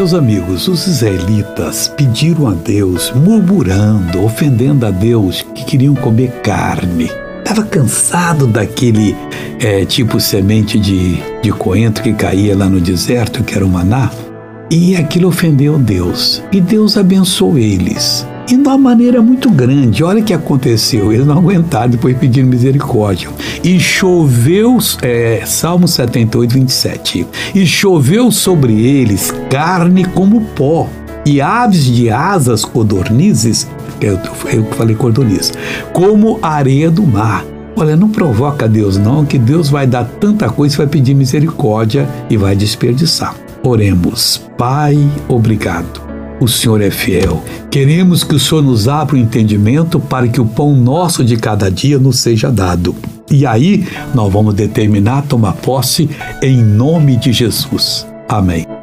Meus amigos, os israelitas pediram a Deus, murmurando, ofendendo a Deus, que queriam comer carne. Estava cansado daquele é, tipo semente de, de coentro que caía lá no deserto, que era o maná, e aquilo ofendeu Deus. E Deus abençoou eles e de uma maneira muito grande. Olha o que aconteceu, eles não aguentaram, depois pedindo misericórdia. E choveu, é, Salmo 78, 27. E choveu sobre eles carne como pó, e aves de asas codornizes, eu, eu falei codorniz, como areia do mar. Olha, não provoca Deus não, que Deus vai dar tanta coisa, vai pedir misericórdia e vai desperdiçar. Oremos. Pai, obrigado o Senhor é fiel. Queremos que o Senhor nos abra o entendimento para que o pão nosso de cada dia nos seja dado. E aí nós vamos determinar tomar posse em nome de Jesus. Amém.